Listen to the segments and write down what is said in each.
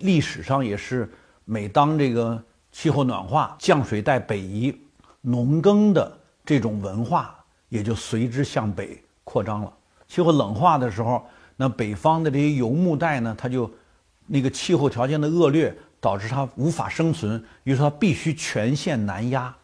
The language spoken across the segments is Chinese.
历史上也是，每当这个气候暖化、降水带北移，农耕的这种文化也就随之向北扩张了。气候冷化的时候，那北方的这些游牧带呢，它就那个气候条件的恶劣，导致它无法生存，于是它必须全线南压。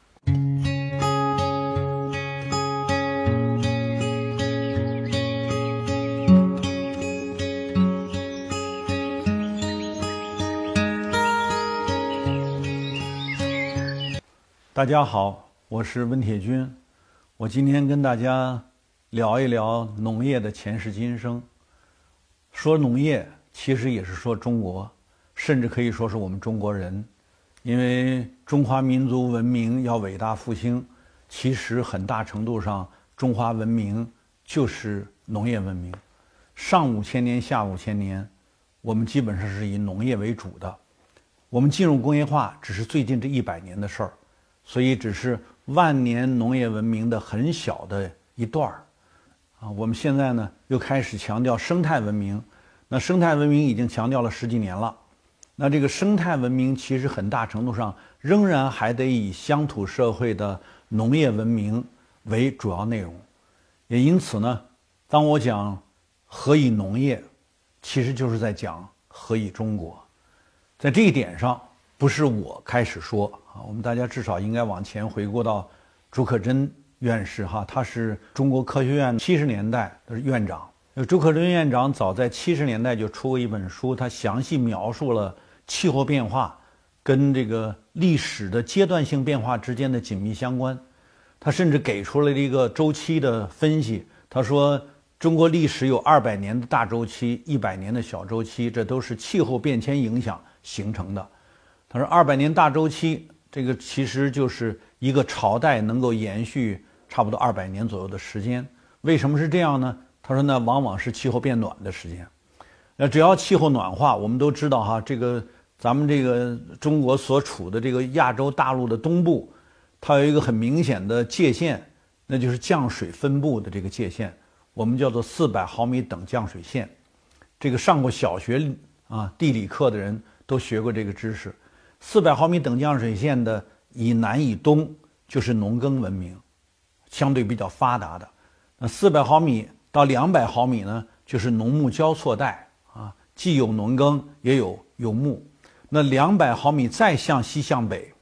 大家好，我是温铁军，我今天跟大家聊一聊农业的前世今生。说农业，其实也是说中国，甚至可以说是我们中国人，因为中华民族文明要伟大复兴，其实很大程度上，中华文明就是农业文明。上五千年，下五千年，我们基本上是以农业为主的。我们进入工业化，只是最近这一百年的事儿。所以只是万年农业文明的很小的一段儿，啊，我们现在呢又开始强调生态文明，那生态文明已经强调了十几年了，那这个生态文明其实很大程度上仍然还得以乡土社会的农业文明为主要内容，也因此呢，当我讲何以农业，其实就是在讲何以中国，在这一点上。不是我开始说。我们大家至少应该往前回顾到朱可桢院士哈，他是中国科学院七十年代的院长。朱可桢院长早在七十年代就出过一本书，他详细描述了气候变化跟这个历史的阶段性变化之间的紧密相关。他甚至给出了一个周期的分析，他说中国历史有二百年的大周期，一百年的小周期，这都是气候变迁影响形成的。他说：“二百年大周期，这个其实就是一个朝代能够延续差不多二百年左右的时间。为什么是这样呢？他说：那往往是气候变暖的时间。那只要气候暖化，我们都知道哈，这个咱们这个中国所处的这个亚洲大陆的东部，它有一个很明显的界限，那就是降水分布的这个界限，我们叫做四百毫米等降水线。这个上过小学啊地理课的人都学过这个知识。”四百毫米等降水线的以南以东就是农耕文明，相对比较发达的。那四百毫米到两百毫米呢，就是农牧交错带啊，既有农耕也有游牧。那两百毫米再向西向北，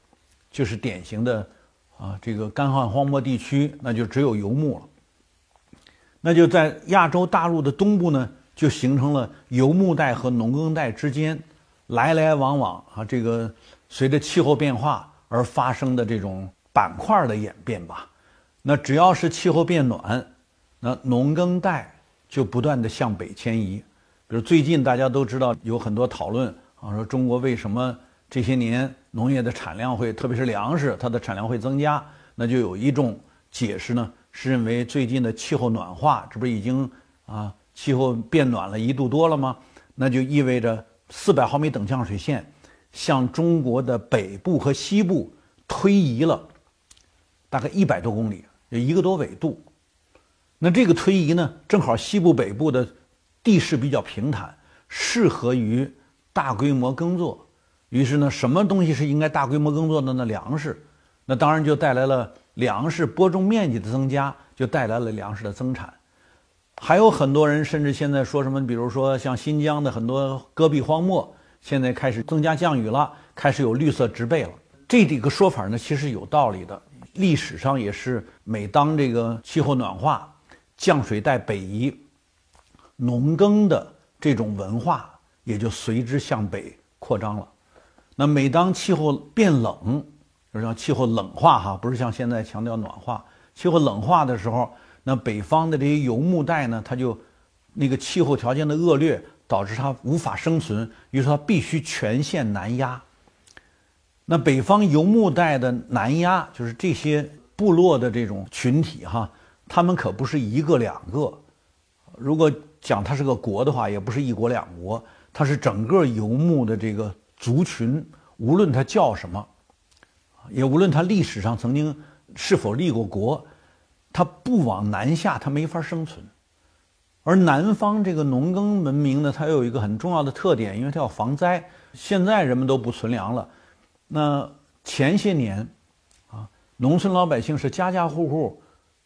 就是典型的啊这个干旱荒漠地区，那就只有游牧了。那就在亚洲大陆的东部呢，就形成了游牧带和农耕带之间。来来往往啊，这个随着气候变化而发生的这种板块的演变吧。那只要是气候变暖，那农耕带就不断的向北迁移。比如最近大家都知道有很多讨论啊，说中国为什么这些年农业的产量会，特别是粮食它的产量会增加？那就有一种解释呢，是认为最近的气候暖化，这不是已经啊气候变暖了一度多了吗？那就意味着。四百毫米等降水线向中国的北部和西部推移了大概一百多公里，有一个多纬度。那这个推移呢，正好西部北部的地势比较平坦，适合于大规模耕作。于是呢，什么东西是应该大规模耕作的呢？粮食。那当然就带来了粮食播种面积的增加，就带来了粮食的增产。还有很多人甚至现在说什么，比如说像新疆的很多戈壁荒漠，现在开始增加降雨了，开始有绿色植被了。这几个说法呢，其实有道理的。历史上也是，每当这个气候暖化、降水带北移，农耕的这种文化也就随之向北扩张了。那每当气候变冷，就是像气候冷化哈，不是像现在强调暖化，气候冷化的时候。那北方的这些游牧带呢，它就那个气候条件的恶劣，导致它无法生存，于是它必须全线南压。那北方游牧带的南压，就是这些部落的这种群体哈，他们可不是一个两个。如果讲它是个国的话，也不是一国两国，它是整个游牧的这个族群，无论它叫什么，也无论它历史上曾经是否立过国。它不往南下，它没法生存。而南方这个农耕文明呢，它有一个很重要的特点，因为它要防灾，现在人们都不存粮了。那前些年，啊，农村老百姓是家家户户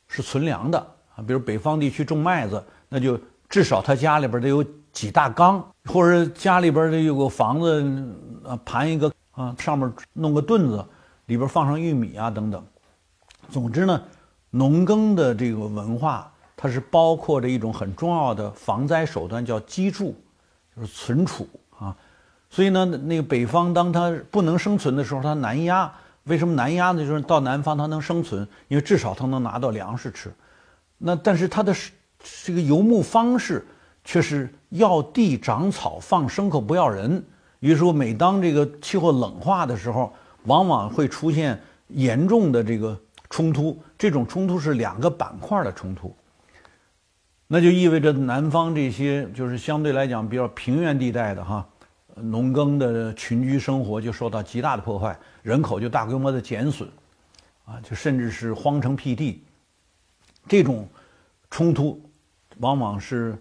是存粮的啊。比如北方地区种麦子，那就至少他家里边得有几大缸，或者家里边得有个房子啊，盘一个啊，上面弄个墩子，里边放上玉米啊等等。总之呢，农耕的这个文化，它是包括着一种很重要的防灾手段，叫积贮，就是存储啊。所以呢，那个北方当它不能生存的时候，它南压。为什么南压呢？就是到南方它能生存，因为至少它能拿到粮食吃。那但是它的这个游牧方式却是要地长草，放牲口不要人。于是说，每当这个气候冷化的时候，往往会出现严重的这个。冲突，这种冲突是两个板块的冲突，那就意味着南方这些就是相对来讲比较平原地带的哈，农耕的群居生活就受到极大的破坏，人口就大规模的减损，啊，就甚至是荒城辟地。这种冲突往往是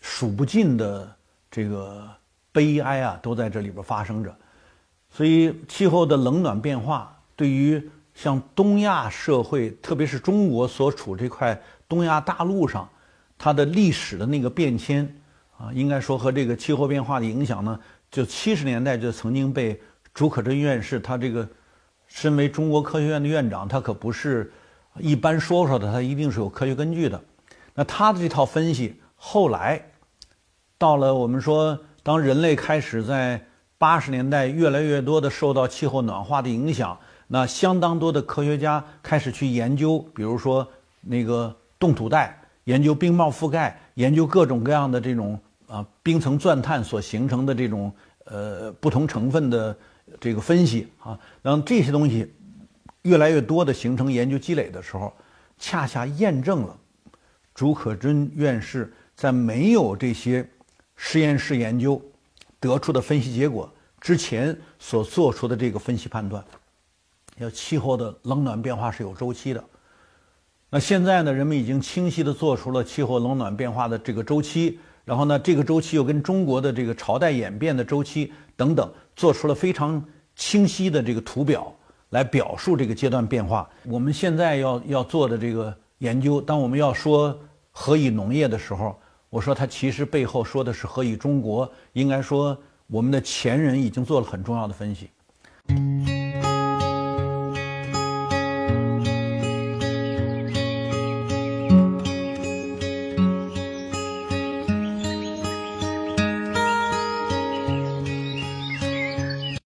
数不尽的这个悲哀啊，都在这里边发生着。所以，气候的冷暖变化对于像东亚社会，特别是中国所处这块东亚大陆上，它的历史的那个变迁啊，应该说和这个气候变化的影响呢，就七十年代就曾经被竺可桢院士，他这个身为中国科学院的院长，他可不是一般说说的，他一定是有科学根据的。那他的这套分析，后来到了我们说，当人类开始在八十年代越来越多的受到气候暖化的影响。那相当多的科学家开始去研究，比如说那个冻土带，研究冰帽覆盖，研究各种各样的这种啊冰层钻探所形成的这种呃不同成分的这个分析 啊，当这些东西越来越多的形成研究积累的时候，恰恰验证了竺可桢院士在没有这些实验室研究得出的分析结果之前所做出的这个分析判断。要气候的冷暖变化是有周期的，那现在呢，人们已经清晰的做出了气候冷暖变化的这个周期，然后呢，这个周期又跟中国的这个朝代演变的周期等等，做出了非常清晰的这个图表来表述这个阶段变化。我们现在要要做的这个研究，当我们要说何以农业的时候，我说它其实背后说的是何以中国。应该说，我们的前人已经做了很重要的分析。